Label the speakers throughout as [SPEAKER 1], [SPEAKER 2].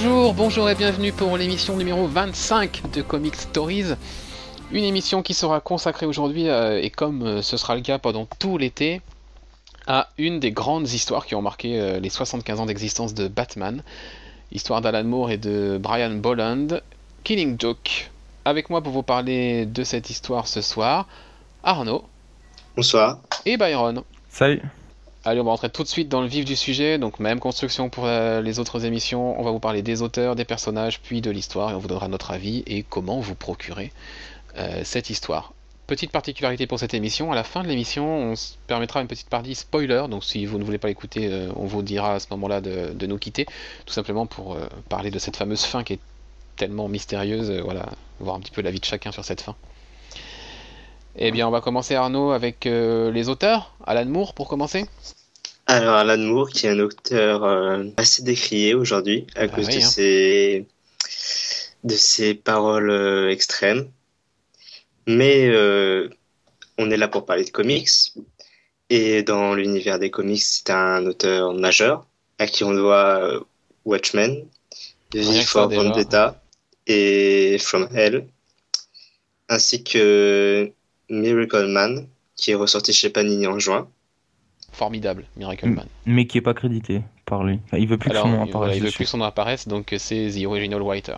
[SPEAKER 1] Bonjour, bonjour et bienvenue pour l'émission numéro 25 de Comic Stories. Une émission qui sera consacrée aujourd'hui, euh, et comme euh, ce sera le cas pendant tout l'été, à une des grandes histoires qui ont marqué euh, les 75 ans d'existence de Batman. Histoire d'Alan Moore et de Brian Bolland, Killing Joke. Avec moi pour vous parler de cette histoire ce soir, Arnaud
[SPEAKER 2] Bonsoir.
[SPEAKER 1] et Byron.
[SPEAKER 3] Salut.
[SPEAKER 1] Allez, on va rentrer tout de suite dans le vif du sujet. Donc, même construction pour euh, les autres émissions. On va vous parler des auteurs, des personnages, puis de l'histoire, et on vous donnera notre avis et comment vous procurer euh, cette histoire. Petite particularité pour cette émission, à la fin de l'émission, on se permettra une petite partie spoiler. Donc, si vous ne voulez pas l'écouter, euh, on vous dira à ce moment-là de, de nous quitter, tout simplement pour parler de cette fameuse fin qui est tellement mystérieuse. voilà, voir un petit peu l'avis de chacun sur cette fin. Eh bien, on va commencer Arnaud avec les auteurs. Alan Moore pour commencer.
[SPEAKER 2] Alors, Alan Moore, qui est un auteur euh, assez décrié aujourd'hui à
[SPEAKER 1] Ah
[SPEAKER 2] cause
[SPEAKER 1] oui,
[SPEAKER 2] de,
[SPEAKER 1] hein.
[SPEAKER 2] ses... de ses paroles euh, extrêmes. Mais euh, on est là pour parler de comics. Et dans l'univers des comics, c'est un auteur majeur à qui on doit euh, Watchmen, V for. Vendetta et From Hell, ainsi que Miracle Man, qui est ressorti chez Panini en juin.
[SPEAKER 1] Formidable, Miracle. Man.
[SPEAKER 3] Mais qui est pas crédité par lui. Enfin, il veut plus
[SPEAKER 1] Alors,
[SPEAKER 3] que son nom
[SPEAKER 1] il, voilà,
[SPEAKER 3] apparaisse
[SPEAKER 1] il veut plus que son nom apparaisse, donc euh, c'est The Original Writer.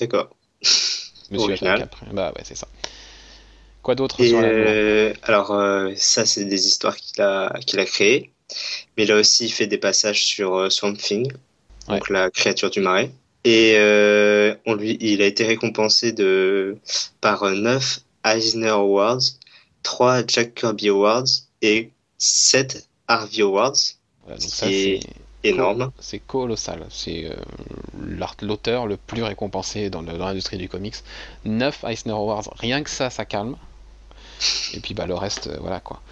[SPEAKER 2] D'accord.
[SPEAKER 1] Monsieur
[SPEAKER 2] Original.
[SPEAKER 1] Après. Bah ouais, c'est ça. Quoi d'autre sur la
[SPEAKER 2] euh, alors euh, ça c'est des histoires qu'il a qu'il a créées, mais il a aussi fait des passages sur euh, Swamp Thing, donc la créature du marais. Et euh, on lui il a été récompensé de par euh, 9 Eisner Awards, 3 Jack Kirby Awards et 7 Harvey Awards,
[SPEAKER 1] Voilà, donc
[SPEAKER 2] ce
[SPEAKER 1] ça,
[SPEAKER 2] qui est
[SPEAKER 1] c'est
[SPEAKER 2] énorme.
[SPEAKER 1] c'est colossal. C'est euh, l'auteur le plus récompensé dans l'industrie du comics. 9 Eisner Awards, rien que ça, ça calme. Et puis bah le reste, euh, voilà quoi.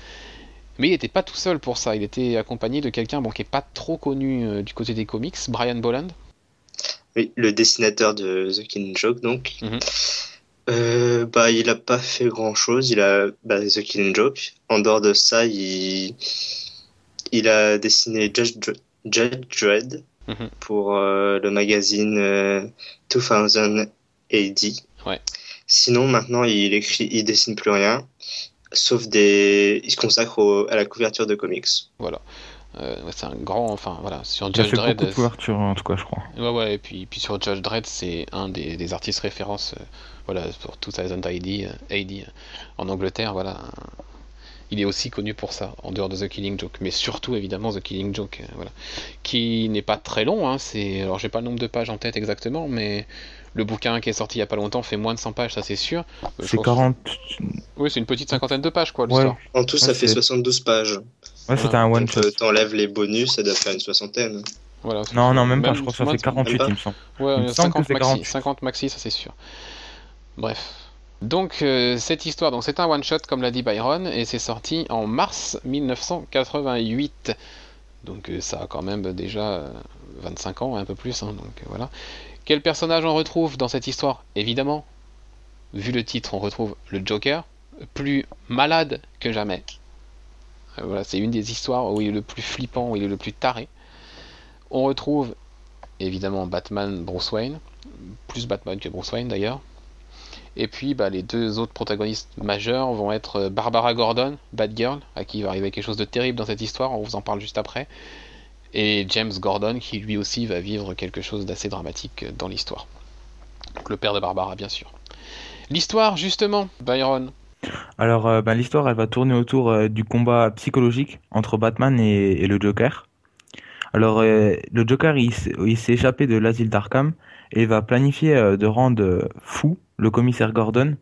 [SPEAKER 1] Mais il n'était pas tout seul pour ça. Il était accompagné de quelqu'un bon, qui est pas trop connu euh, du côté des comics, Brian Bolland.
[SPEAKER 2] Oui, le dessinateur de The Killing Joke, donc.
[SPEAKER 1] Mhm.
[SPEAKER 2] Euh, bah, il a pas fait grand chose. Il a bah, The Killing Joke. En dehors de ça, il, il a dessiné Judge, Judge Dredd
[SPEAKER 1] Mhm.
[SPEAKER 2] pour euh, le magazine euh, 2000 AD.
[SPEAKER 1] Ouais.
[SPEAKER 2] Sinon, maintenant, il écrit, il dessine plus rien, sauf des. Il se consacre au- à la couverture de comics.
[SPEAKER 1] Voilà. Euh, ouais, c'est un grand, enfin voilà, sur
[SPEAKER 3] Il a
[SPEAKER 1] Judge
[SPEAKER 3] fait
[SPEAKER 1] Dredd.
[SPEAKER 3] beaucoup de couvertures en tout cas, je crois.
[SPEAKER 1] Ouais, ouais, et puis, puis sur Judge Dredd, c'est un des, des artistes références euh, voilà, pour 2000 AD, AD en Angleterre. Voilà. Il est aussi connu pour ça, en dehors de The Killing Joke, mais surtout évidemment The Killing Joke, euh, voilà. qui n'est pas très long. Hein, c'est... Alors j'ai pas le nombre de pages en tête exactement, mais le bouquin qui est sorti il y a pas longtemps fait moins de 100 pages, ça c'est sûr. Euh,
[SPEAKER 3] C'est
[SPEAKER 1] pense-
[SPEAKER 3] 40.
[SPEAKER 1] Oui, c'est une petite cinquantaine de pages, quoi,
[SPEAKER 3] Ouais.
[SPEAKER 2] En tout, ça
[SPEAKER 3] Ouais,
[SPEAKER 2] fait
[SPEAKER 3] c'est-
[SPEAKER 2] 72 pages.
[SPEAKER 3] ouais c'était un one shot.
[SPEAKER 2] euh, t'enlèves les bonus, ça doit faire une soixantaine.
[SPEAKER 1] Voilà,
[SPEAKER 3] Non, non, même, pas, je crois que ça fait
[SPEAKER 1] de-
[SPEAKER 3] 48,
[SPEAKER 2] même pas.
[SPEAKER 3] il me semble.
[SPEAKER 1] Ouais,
[SPEAKER 3] Il me
[SPEAKER 1] 50
[SPEAKER 3] semble que c'est
[SPEAKER 1] maxi,
[SPEAKER 3] 48.
[SPEAKER 1] 50 maxi, ça c'est sûr. Bref. Donc euh, cette histoire, donc c'est un one shot comme l'a dit Byron et c'est sorti en mars 1988. Donc euh, ça a quand même déjà euh, 25 ans, un peu plus. hein, donc euh, voilà. Quel personnage on retrouve dans cette histoire? Évidemment, vu le titre, on retrouve le Joker, plus malade que jamais. Euh, Voilà, c'est une des histoires où il est le plus flippant, où il est le plus taré. On retrouve évidemment Batman, Bruce Wayne, plus Batman que Bruce Wayne d'ailleurs. Et puis bah, les deux autres protagonistes majeurs vont être euh, Barbara Gordon, Batgirl, à qui va arriver quelque chose de terrible dans cette histoire, on vous en parle juste après, et James Gordon qui lui aussi va vivre quelque chose d'assez dramatique dans l'histoire. Donc le père de Barbara bien sûr. L'histoire justement, Byron.
[SPEAKER 3] Alors, euh, ben, l'histoire, elle va tourner autour euh, du combat psychologique entre Batman et le Joker. Alors, euh, le Joker, il, il s'est échappé de l'asile d'Arkham et va planifier euh, de rendre euh, fou le commissaire Gordon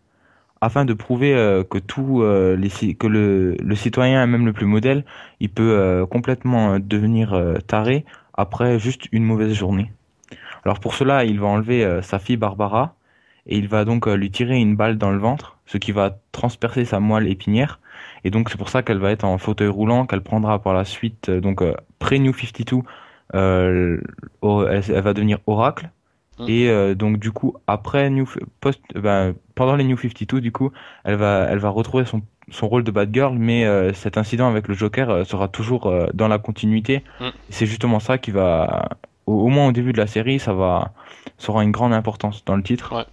[SPEAKER 3] afin de prouver que tout les, que le, le citoyen, même le plus modèle, il peut complètement devenir taré après juste une mauvaise journée. Alors pour cela, il va enlever sa fille Barbara et il va donc lui tirer une balle dans le ventre, ce qui va transpercer sa moelle épinière. Et donc c'est pour ça qu'elle va être en fauteuil roulant, qu'elle prendra par la suite, euh, donc euh, pré-New 52, euh, elle, elle va devenir Oracle.
[SPEAKER 1] Mhm.
[SPEAKER 3] Et donc du coup après New post, ben, pendant les New 52 du coup, elle va elle va retrouver son son rôle de bad girl, mais euh, cet incident avec le Joker euh, sera toujours euh, dans la continuité.
[SPEAKER 1] Mm.
[SPEAKER 3] Et C'est justement ça qui va au, moins au début de la série, ça va, ça aura une grande importance dans le titre.
[SPEAKER 1] Ouais.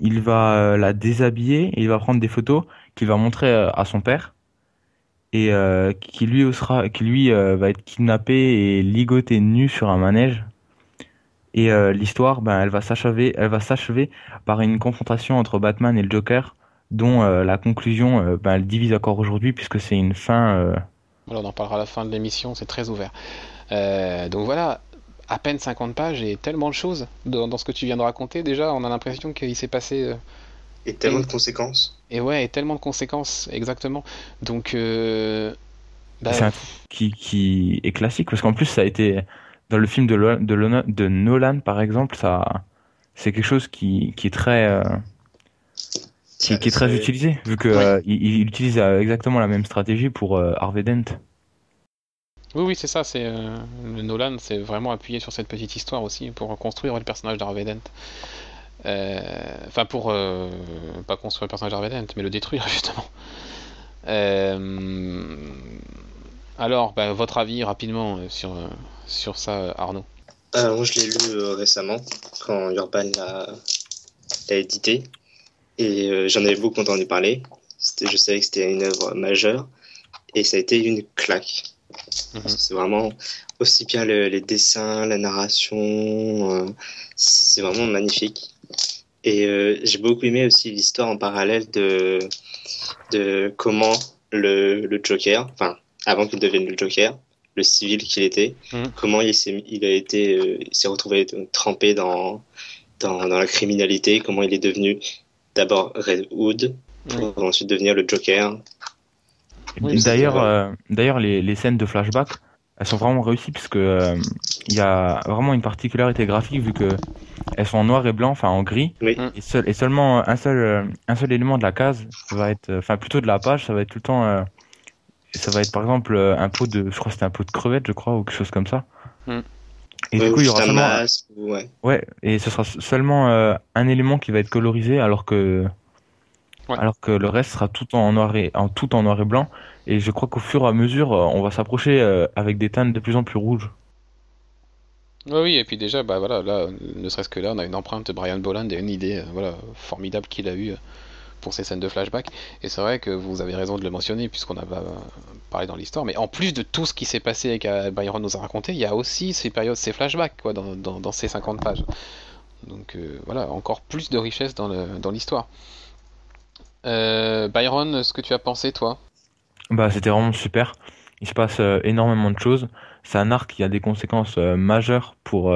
[SPEAKER 3] Il va la déshabiller il va prendre des photos qu'il va montrer à son père et qui lui sera, qui lui va être kidnappé et ligoté nu sur un manège. Et l'histoire, ben, elle va s'achever, elle va s'achever par une confrontation entre Batman et le Joker, dont la conclusion, ben, elle divise encore aujourd'hui puisque c'est une fin
[SPEAKER 1] on en parlera à la fin de l'émission, c'est très ouvert. Euh, donc voilà, à peine 50 pages et tellement de choses dans, ce que tu viens de raconter. Déjà, on a l'impression qu'il s'est passé. Euh,
[SPEAKER 2] et tellement de conséquences.
[SPEAKER 1] Et ouais, et tellement de conséquences, exactement. Donc. Euh,
[SPEAKER 3] bah, c'est un truc qui, qui, est classique, parce qu'en plus, ça a été. Dans le film de, de, de Nolan, par exemple, ça, c'est quelque chose qui, qui est très. Qui, est très utilisé, vu qu'il il, utilise exactement la même stratégie pour Harvey Dent.
[SPEAKER 1] Oui, oui, c'est ça. C'est euh, Nolan, c'est vraiment appuyé sur cette petite histoire aussi pour construire le personnage d'Harvey Dent. Euh, enfin, pour euh, pas construire le personnage d'Harvey Dent, mais le détruire justement. alors, bah, votre avis rapidement sur sur ça, Arnaud.
[SPEAKER 2] moi, je l'ai lu récemment quand Urban l'a édité et j'en avais beaucoup entendu parler. Je savais que c'était une œuvre majeure et ça a été une claque. Mhm. C'est vraiment aussi bien les dessins, la narration, euh, c'est vraiment magnifique. Et euh, j'ai beaucoup aimé aussi l'histoire en parallèle de, de comment le, le Joker, enfin avant qu'il devienne le Joker, le civil qu'il était, mhm. comment il s'est il a été euh, s'est retrouvé trempé dans, dans, dans la criminalité, comment il est devenu d'abord Red Hood pour ensuite devenir le Joker.
[SPEAKER 3] D'ailleurs, euh, d'ailleurs, les, les, scènes de flashback, elles sont vraiment réussies euh, il y a vraiment une particularité graphique vu que elles sont en noir et blanc, enfin en gris,
[SPEAKER 2] et,
[SPEAKER 3] seul, et seulement un seul, euh, un seul élément de la case va être, enfin plutôt de la page, ça va être tout le temps, ça va être par exemple un pot de, je crois que c'était un pot de crevettes, je crois, ou quelque chose comme ça.
[SPEAKER 2] Mm. Et du coup, il y aura seulement, ouais.
[SPEAKER 3] ouais, et ce sera seulement un élément qui va être colorisé alors que alors que le reste sera tout en noir et en tout en noir et blanc. Et je crois qu'au fur et à mesure, euh, on va s'approcher euh, avec des teintes de plus en plus rouges.
[SPEAKER 1] Oui, et puis déjà, bah voilà, là, ne serait-ce que là, on a une empreinte de Brian Boland et une idée, euh, voilà, formidable qu'il a eue pour ces scènes de flashback. Et c'est vrai que vous avez raison de le mentionner puisqu'on a parlé dans l'histoire. Mais en plus de tout ce qui s'est passé et que Byron nous a raconté, il y a aussi ces périodes, ces flashbacks, quoi, dans, ces 50 pages. Donc voilà, encore plus de richesse dans l'histoire. Euh, Byron, ce que tu as pensé, toi?
[SPEAKER 3] Bah, c'était vraiment super. Il se passe euh, énormément de choses. C'est un arc qui a des conséquences euh, majeures pour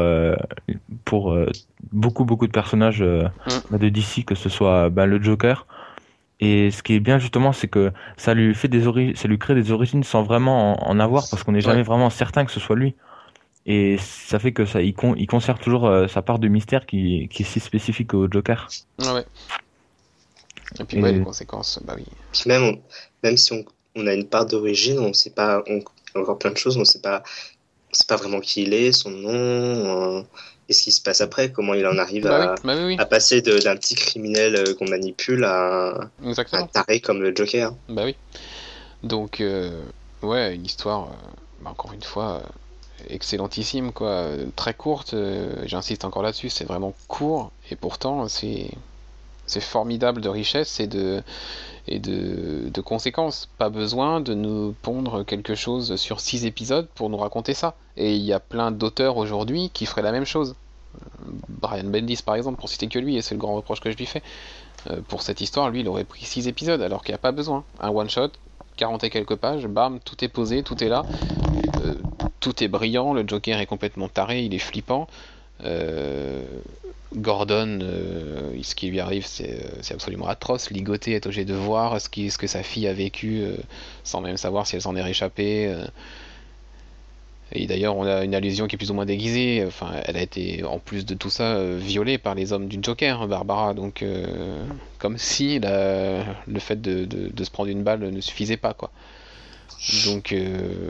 [SPEAKER 3] pour beaucoup beaucoup de personnages mm. bah, de DC, que ce soit bah, le Joker. Et ce qui est bien justement, c'est que ça lui fait des ça lui crée des origines sans vraiment en, avoir, parce qu'on n'est jamais vraiment certain que ce soit lui. Et ça fait que ça, il, il conserve toujours sa part de mystère qui, qui est si spécifique au Joker.
[SPEAKER 1] ouais. Et puis, ouais, les conséquences, bah oui.
[SPEAKER 2] Même, même si on, on, a une part d'origine, on sait pas, on, encore plein de choses, on sait pas, sait pas vraiment qui il est, son nom, euh, et ce qui se passe après, comment il en arrive
[SPEAKER 1] bah
[SPEAKER 2] à,
[SPEAKER 1] bah
[SPEAKER 2] à, passer d'un petit criminel euh, qu'on manipule à, un taré comme le Joker.
[SPEAKER 1] Bah oui. Donc, euh, ouais, une histoire, bah, encore une fois, excellentissime, quoi. Très courte, j'insiste encore là-dessus, c'est vraiment court, et pourtant, c'est c'est formidable de richesse et de, et de, conséquences. Pas besoin de nous pondre quelque chose sur six épisodes pour nous raconter ça. Et il y a plein d'auteurs aujourd'hui qui feraient la même chose. Brian Bendis par exemple, pour citer que lui, et c'est le grand reproche que je lui fais. Euh, pour cette histoire, lui, il aurait pris six épisodes alors qu'il n'y a pas besoin. Un one-shot, 40 et quelques pages, bam, tout est posé, tout est là. Euh, tout est brillant, le Joker est complètement taré, il est flippant. Euh, Gordon, euh, ce qui lui arrive, euh, c'est absolument atroce. Ligoté est obligé de voir ce, que sa fille a vécu sans même savoir si elle s'en est réchappée. Et d'ailleurs, on a une allusion qui est plus ou moins déguisée. Enfin, elle a été, en plus de tout ça, violée par les hommes du Joker, Barbara. Donc, comme si le fait de, se prendre une balle ne suffisait pas, quoi. Donc,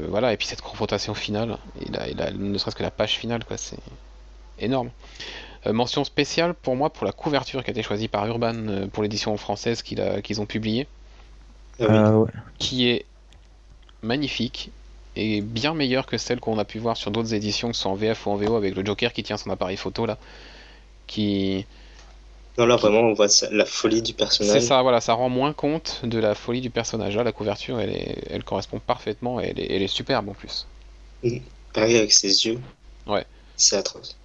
[SPEAKER 1] voilà. Et puis cette confrontation finale, et là, ne serait-ce que la page finale, quoi, énorme. Euh, mention spéciale pour moi pour la couverture qui a été choisie par Urban euh, pour l'édition française qu'ils ont publiée.
[SPEAKER 3] Ah qui
[SPEAKER 1] est magnifique. est bien meilleure que celle qu'on a pu voir sur d'autres éditions, que ce soit en VF ou en VO, avec le Joker qui tient son appareil photo là. Qui.
[SPEAKER 2] Non, là vraiment, on voit la folie du personnage.
[SPEAKER 1] C'est ça, voilà, ça rend moins compte de la folie du personnage. Là, la couverture, elle, est... elle correspond parfaitement et elle est, elle est superbe en plus.
[SPEAKER 2] Mmh. Pareil avec ses yeux.
[SPEAKER 1] Ouais.
[SPEAKER 2] C'est atroce.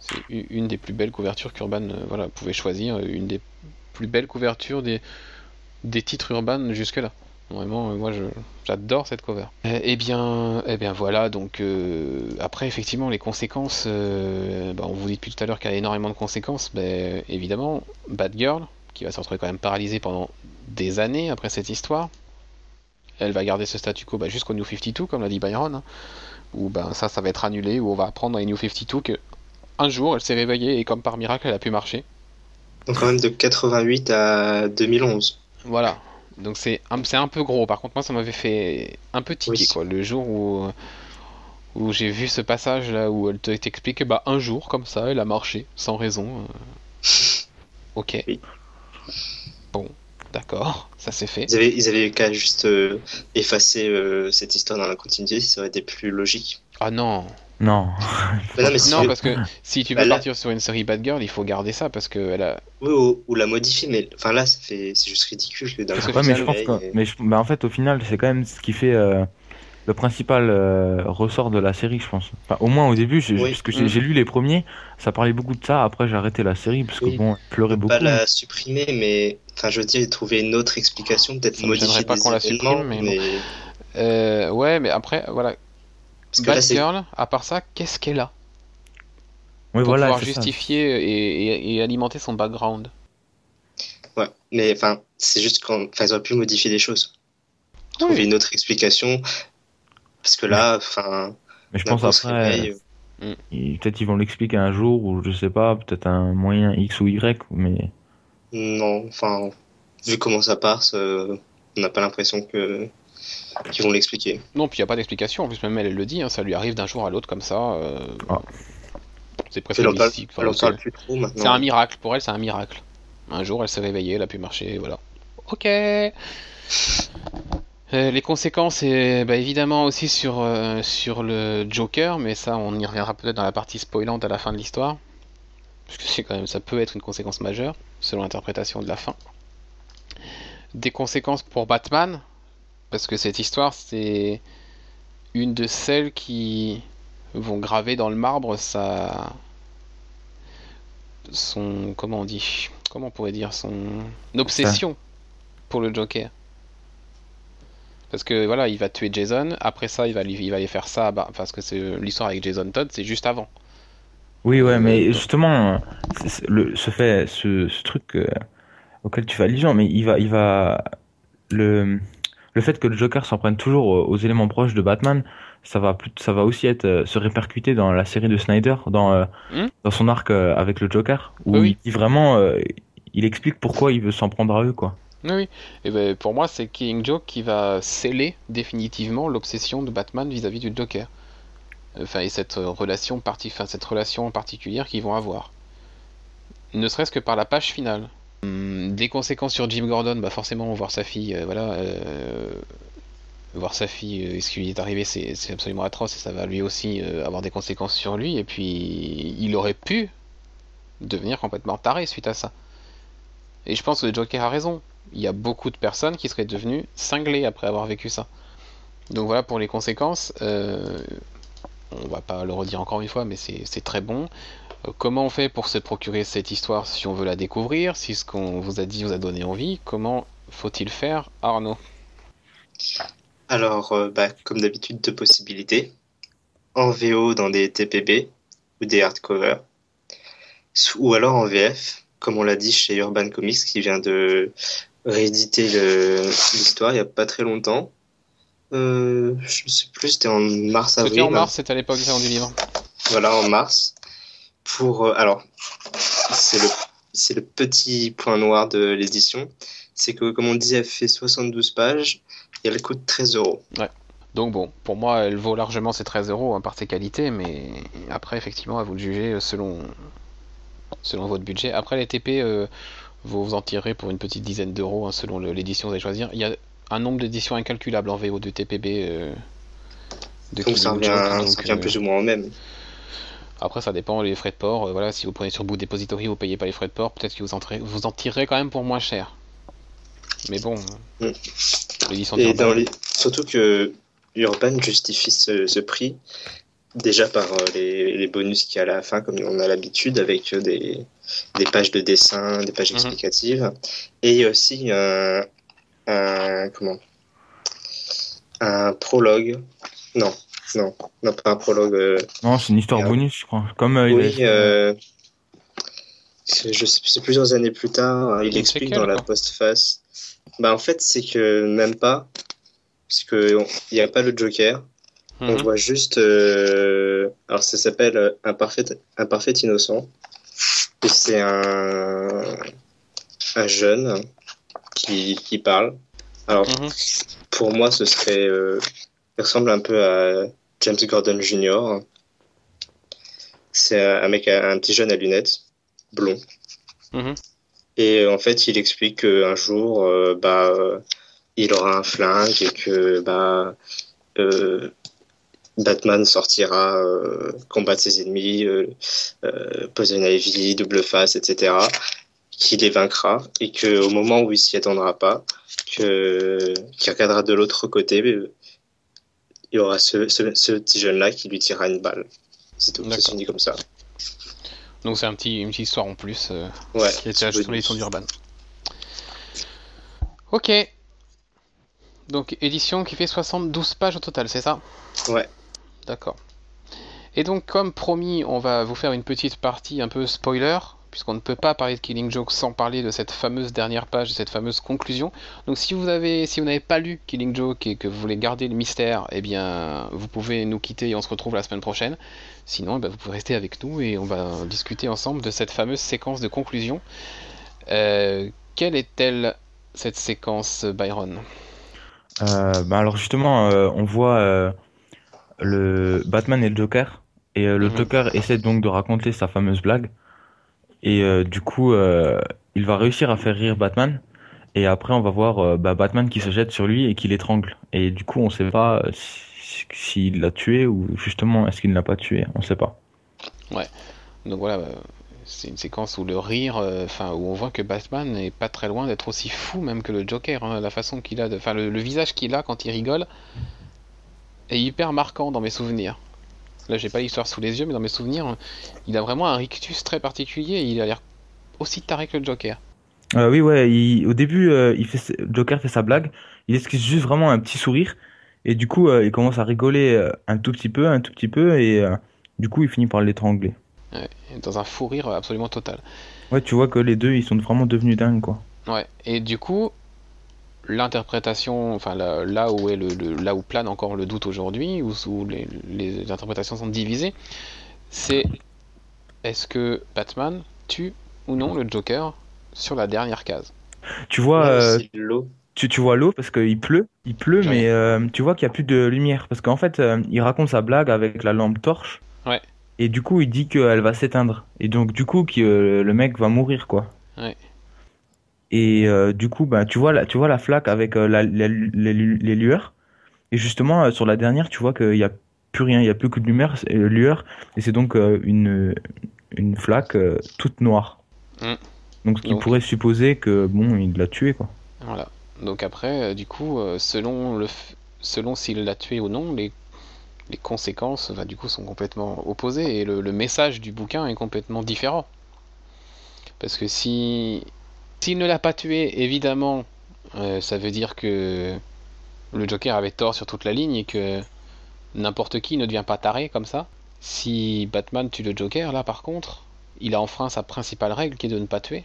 [SPEAKER 1] C'est une des plus belles couvertures qu'Urban euh, voilà, pouvait choisir, une des plus belles couvertures des, des titres Urban jusque-là. Vraiment, euh, moi j'adore cette cover. Euh, eh bien, eh bien voilà, donc après effectivement les conséquences, bah, on vous dit depuis tout à l'heure qu'il y a énormément de conséquences, bah, évidemment, Bad Girl, qui va se retrouver quand même paralysée pendant des années après cette histoire, elle va garder ce statu quo bah, jusqu'au New 52, comme l'a dit Byron, hein, où ben, ça, ça va être annulé, où on va apprendre dans les New 52 que un jour elle s'est réveillée et comme par miracle elle a pu marcher.
[SPEAKER 2] Donc quand même de 88 à 2011.
[SPEAKER 1] Voilà. Donc c'est un, c'est un peu gros. Par contre moi ça m'avait fait un peu tiquer quoi. Le jour où où j'ai vu ce passage là où elle t'explique que bah un jour comme ça elle a marché sans raison. ok. Bon. D'accord, ça s'est fait.
[SPEAKER 2] Ils avaient, ils avaient qu'à juste euh, effacer euh, cette histoire dans la continuité, ça aurait été plus logique.
[SPEAKER 1] Ah non,
[SPEAKER 3] non.
[SPEAKER 1] non, parce que si tu veux bah, partir sur une série Bad Girl, il faut garder ça parce que elle a.
[SPEAKER 2] Oui, ou, la modifier, mais enfin là, ça fait, c'est juste ridicule.
[SPEAKER 3] Dans mais je pense que, mais bah, en fait, au final, c'est quand même ce qui fait euh, le principal euh, ressort de la série, je pense. Enfin, au moins au début, parce que j'ai lu les premiers, ça parlait beaucoup de ça. Après, j'ai arrêté la série parce que bon, pleurait beaucoup.
[SPEAKER 2] Pas la supprimer, mais enfin, je veux dire, trouver une autre explication, peut-être modifier
[SPEAKER 1] pas qu'on la supprime, mais, euh, ouais, mais après, voilà parce Girl, à part ça, qu'est-ce qu'elle a
[SPEAKER 3] oui,
[SPEAKER 1] Pour
[SPEAKER 3] voilà,
[SPEAKER 1] pouvoir justifier et, alimenter son background.
[SPEAKER 2] Ouais, mais enfin, c'est juste qu'on auraient pu modifier des choses. Trouver une autre explication. Parce que là, enfin.
[SPEAKER 3] Mais je pense après. Euh, mm. Peut-être ils vont l'expliquer un jour, ou je sais pas, peut-être un moyen X ou Y, mais.
[SPEAKER 2] Non, enfin, vu comment ça passe, on n'a pas l'impression que qui vont l'expliquer.
[SPEAKER 1] Non, puis il n'y a pas d'explication. En plus, même elle, elle le dit, hein, ça lui arrive d'un jour à l'autre comme ça. Euh... Ah. C'est presque mystique. c'est un miracle. Pour elle, c'est un miracle. Un jour, elle s'est réveillée, elle a pu marcher, voilà. Ok. Euh, les conséquences, et, bah, évidemment aussi sur, euh, sur le Joker, mais ça, on y reviendra peut-être dans la partie spoilante à la fin de l'histoire. Parce que c'est quand même, ça peut être une conséquence majeure, selon l'interprétation de la fin. Des conséquences pour Batman, parce que cette histoire, c'est une de celles qui vont graver dans le marbre sa son comment on dit comment on pourrait dire son obsession pour le Joker. Parce que voilà il va tuer Jason après ça il va il va aller faire ça bah, parce que c'est l'histoire avec Jason Todd c'est juste avant.
[SPEAKER 3] Oui ouais mais justement le, ce fait ce, ce truc euh, auquel tu fais allusion mais il va il va le le fait que le Joker s'en prenne toujours aux, éléments proches de Batman, ça va plus, ça va aussi être euh, se répercuter dans la série de Snyder, dans euh, hmm dans son arc euh, avec le Joker, où il dit vraiment, il explique pourquoi il veut s'en prendre à eux, quoi.
[SPEAKER 1] Oui, Et ben, pour moi, c'est King Joke qui va sceller définitivement l'obsession de Batman vis-à-vis du Joker. Enfin, et cette relation, partie, enfin, cette relation particulière qu'ils vont avoir. Ne serait-ce que par la page finale. Hum, des conséquences sur Jim Gordon, bah forcément voir sa fille, euh, voilà, euh, voir sa fille, euh, ce qui lui est arrivé, c'est absolument atroce et ça va lui aussi avoir des conséquences sur lui. Et puis il aurait pu devenir complètement taré suite à ça. Et je pense que le Joker a raison. Il y a beaucoup de personnes qui seraient devenues cinglées après avoir vécu ça. Donc voilà pour les conséquences. on va pas le redire encore une fois, mais c'est très bon. Euh, comment on fait pour se procurer cette histoire si on veut la découvrir Si ce qu'on vous a dit vous a donné envie, comment faut-il faire, Arnaud?
[SPEAKER 2] Alors, euh, bah, comme d'habitude, deux possibilités. En VO dans des TPB ou des hardcovers, ou alors en VF, comme on l'a dit chez Urban Comics qui vient de rééditer l'histoire il n'y a pas très longtemps. Euh, je ne sais plus, c'était en mars-avril.
[SPEAKER 1] C'était en mars, c'était à l'époque du livre.
[SPEAKER 2] Voilà, en mars pour euh, alors c'est le c'est le petit point noir de l'édition, c'est que comme on dit, elle fait 72 pages et elle coûte 13 euros.
[SPEAKER 1] Ouais. Donc bon, pour moi, elle vaut largement ses 13 euros hein, par ses qualités, mais après, effectivement, à vous le juger selon, selon votre budget. Après, les TP, euh, vous vous en tirez pour une petite dizaine d'euros hein, selon l'édition que vous allez choisir. Il y a un nombre d'éditions incalculable en VO de TPB. Euh, de
[SPEAKER 2] Donc ça revient, ça revient
[SPEAKER 1] euh,
[SPEAKER 2] plus ou moins au même.
[SPEAKER 1] Après, ça dépend les frais de port. euh, voilà, si vous prenez sur Boot Depository, vous payez pas les frais de port, peut-être que vous en, tirez- vous en tirerez quand même pour moins cher. Mais bon,
[SPEAKER 2] Mm. Et
[SPEAKER 1] d'Urban-
[SPEAKER 2] dans les... surtout que Urban justifie ce, ce prix déjà par euh, les, les bonus qu'il y a à la fin, comme on a l'habitude, avec euh, des, des pages de dessin, des pages
[SPEAKER 1] Mhm.
[SPEAKER 2] explicatives. Et il y a aussi un, un- comment? Un prologue. Non, non, non, pas un prologue. euh,
[SPEAKER 3] Non, c'est une histoire
[SPEAKER 2] Merde.
[SPEAKER 3] bonus, je crois. Comme euh, il
[SPEAKER 2] oui,
[SPEAKER 3] fait,
[SPEAKER 2] euh, c'est- je sais, c'est plusieurs années plus tard, hein, il explique dans la postface. Bah en fait, c'est que même pas, parce que on- il n'y a pas le Joker. On
[SPEAKER 1] Mhm.
[SPEAKER 2] voit juste, euh, alors ça s'appelle euh, un parfait, un parfait innocent. Et c'est un, un jeune qui, qui parle. Alors
[SPEAKER 1] Mhm.
[SPEAKER 2] pour moi, ce serait, euh, il ressemble un peu à James Gordon Jr. C'est un mec, un petit jeune à lunettes, blond.
[SPEAKER 1] Mhm.
[SPEAKER 2] Et euh, en fait, il explique qu'un jour, euh, bah, euh, il aura un flingue et que bah, euh, Batman sortira combattre ses ennemis, Poison Ivy, Double Face, etc. Qu'il les vaincra et qu'au moment où il s'y attendra pas, que qu'il regardera de l'autre côté, il y aura ce, ce, ce petit jeune-là qui lui tirera une balle. C'est tout, ça se finit comme ça.
[SPEAKER 1] Donc c'est un petit, une petite histoire en plus euh,
[SPEAKER 2] Ouais.
[SPEAKER 1] qui été ajoutée sur l'édition d'Urban. Ok. Donc édition qui fait 72 pages au total, c'est ça?
[SPEAKER 2] Ouais.
[SPEAKER 1] D'accord. Et donc comme promis, on va vous faire une petite partie un peu spoiler, puisqu'on ne peut pas parler de Killing Joke sans parler de cette fameuse dernière page, de cette fameuse conclusion. Donc si vous avez, si vous n'avez pas lu Killing Joke et que vous voulez garder le mystère, eh bien vous pouvez nous quitter et on se retrouve la semaine prochaine. Sinon, eh ben, vous pouvez rester avec nous et on va discuter ensemble de cette fameuse séquence de conclusion. Euh, quelle est-elle cette séquence, Byron?
[SPEAKER 3] Euh, bah alors justement, euh, on voit le Batman et le Joker, et le
[SPEAKER 1] Mhm.
[SPEAKER 3] Joker essaie donc de raconter sa fameuse blague, et euh, du coup, euh, il va réussir à faire rire Batman, et après on va voir euh, bah, Batman qui se jette sur lui et qui l'étrangle, et du coup on sait pas si- s'il l'a tué ou justement est-ce qu'il ne l'a pas tué, on sait pas.
[SPEAKER 1] Donc voilà, c'est une séquence où le rire, enfin où on voit que Batman n'est pas très loin d'être aussi fou même que le Joker. hein. la façon qu'il a, enfin le visage qu'il a quand il rigole est hyper marquant dans mes souvenirs. Là, j'ai pas l'histoire sous les yeux, mais dans mes souvenirs, il a vraiment un rictus très particulier. Et il a l'air aussi taré que le Joker.
[SPEAKER 3] Euh, oui, ouais, il- au début, euh, il fait, Joker fait sa blague, il esquisse juste vraiment un petit sourire, et du coup, euh, il commence à rigoler euh, un tout petit peu, un tout petit peu, et du coup, il finit par l'étrangler.
[SPEAKER 1] Ouais, dans un fou rire absolument total.
[SPEAKER 3] Ouais, tu vois que les deux, ils sont vraiment devenus dingues, quoi.
[SPEAKER 1] Ouais, et du coup, l'interprétation, enfin là, là où est le, le- là où plane encore le doute aujourd'hui, où, où les, les interprétations sont divisées, c'est est-ce que Batman tue ou non le Joker sur la dernière case?
[SPEAKER 3] Tu vois, euh, tu, tu vois l'eau parce qu'il pleut, il pleut, mais euh, tu vois qu'il n'y a plus de lumière parce qu'en fait, euh, il raconte sa blague avec la lampe torche.
[SPEAKER 1] Ouais.
[SPEAKER 3] Et du coup, il dit qu'elle va s'éteindre. Et donc, du coup, que euh, le mec va mourir, quoi.
[SPEAKER 1] Ouais.
[SPEAKER 3] Et euh, du coup, bah, tu vois la, tu vois la flaque avec euh, la- la- les, lu- les lueurs. Et justement, euh, sur la dernière, tu vois qu'il n'y a plus rien, il n'y a plus que de lumière, lueur. Et c'est donc une, une flaque toute noire.
[SPEAKER 1] Mm.
[SPEAKER 3] Donc, ce qui
[SPEAKER 1] Donc-
[SPEAKER 3] pourrait supposer que, bon, il l'a tué, quoi.
[SPEAKER 1] Voilà. Donc après, du coup, selon le, f- selon s'il l'a tué ou non, les, les conséquences, bah, du coup, sont complètement opposées et le, le message du bouquin est complètement différent. Parce que si s'il ne l'a pas tué, évidemment, euh, ça veut dire que le Joker avait tort sur toute la ligne et que n'importe qui ne devient pas taré comme ça. Si Batman tue le Joker, là, par contre, il a enfreint sa principale règle qui est de ne pas tuer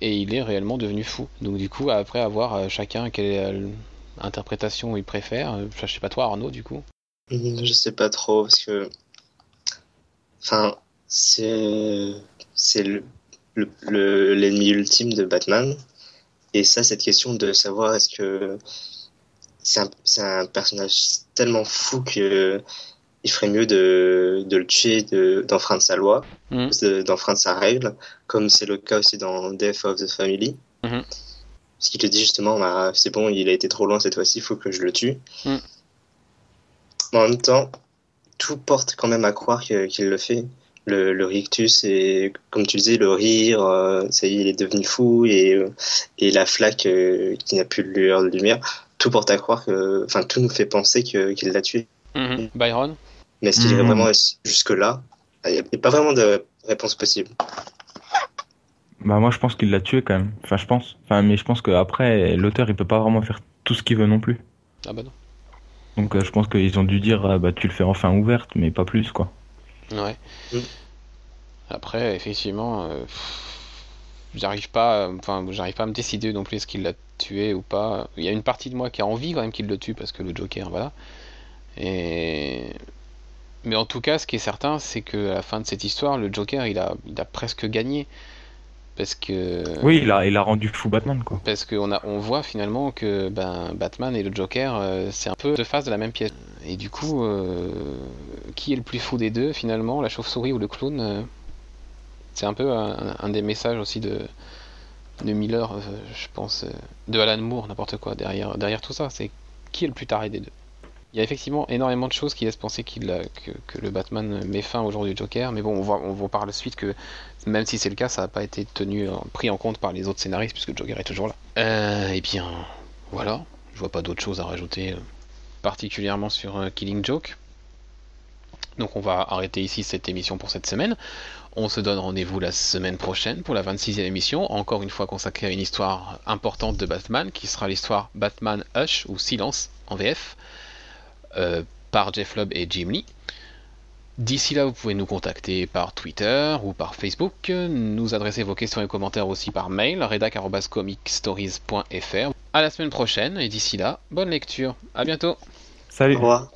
[SPEAKER 1] et il est réellement devenu fou. Donc du coup, après avoir euh, chacun quelle euh, interprétation il préfère, je sais pas toi Arnaud du coup.
[SPEAKER 2] Hmm, Je sais pas trop parce que, enfin, c'est c'est le le- le- l'ennemi ultime de Batman et ça, cette question de savoir est-ce que c'est un, un personnage tellement fou que il ferait mieux de, de le tuer, de, d'enfreindre sa loi,
[SPEAKER 1] Mhm.
[SPEAKER 2] de- d'enfreindre sa règle, comme c'est le cas aussi dans Death of the Family.
[SPEAKER 1] Mhm.
[SPEAKER 2] Parce qu'il te dit justement, bah, c'est bon, il a été trop loin cette fois-ci, il faut que je le tue.
[SPEAKER 1] Mhm.
[SPEAKER 2] Mais en même temps, tout porte quand même à croire qu'il le fait. Le, le, rictus et comme tu disais le rire euh, ça y est il est devenu fou et euh, et la flaque euh, qui n'a plus de lueur de lumière tout porte à croire que enfin tout nous fait penser qu'il l'a tué
[SPEAKER 1] mhm. Byron
[SPEAKER 2] mais est-ce qu'il irait mhm. vraiment jusque là il n'y a pas vraiment de réponse possible
[SPEAKER 3] bah moi je pense qu'il l'a tué quand même. Enfin je pense. Enfin mais je pense qu'après l'auteur il peut pas vraiment faire tout ce qu'il veut non plus.
[SPEAKER 1] Ah bah non.
[SPEAKER 3] Donc euh, je pense qu'ils ont dû dire ah, bah tu le fais enfin ouverte mais pas plus quoi.
[SPEAKER 1] Ouais. Mm. Après effectivement euh, j'arrive pas enfin j'arrive pas à me décider non plus est-ce qu'il l'a tué ou pas. Il y a une partie de moi qui a envie quand même qu'il le tue parce que le Joker voilà. Et mais en tout cas ce qui est certain c'est que à la fin de cette histoire le Joker il a il a presque gagné parce que
[SPEAKER 3] oui il a il a rendu fou Batman quoi.
[SPEAKER 1] Parce qu'on on voit finalement que ben Batman et le Joker euh, c'est un peu deux faces de la même pièce. Et du coup euh, qui est le plus fou des deux finalement la chauve-souris ou le clown euh, c'est un peu un, des messages aussi de de Miller je pense de Alan Moore n'importe quoi derrière derrière tout ça. C'est qui est le plus taré des deux. Il y a effectivement énormément de choses qui laissent penser qu'il que, que, le Batman met fin au jour du Joker, mais bon, on voit, on voit par la suite que même si c'est le cas, ça n'a pas été tenu, pris en compte par les autres scénaristes puisque Joker est toujours là. Euh, et bien, voilà, je vois pas d'autres choses à rajouter, euh, particulièrement sur euh, Killing Joke. Donc on va arrêter ici cette émission pour cette semaine. On se donne rendez-vous la semaine prochaine pour la 26e émission, encore une fois consacrée à une histoire importante de Batman, qui sera l'histoire Batman Hush ou Silence en VF. Euh, par Jeff Lubb et Jim Lee. D'ici là, vous pouvez nous contacter par Twitter ou par Facebook, nous adresser vos questions et commentaires aussi par mail, redac.comicstories.fr. À la semaine prochaine, et d'ici là, bonne lecture. À bientôt.
[SPEAKER 3] Salut. Au revoir.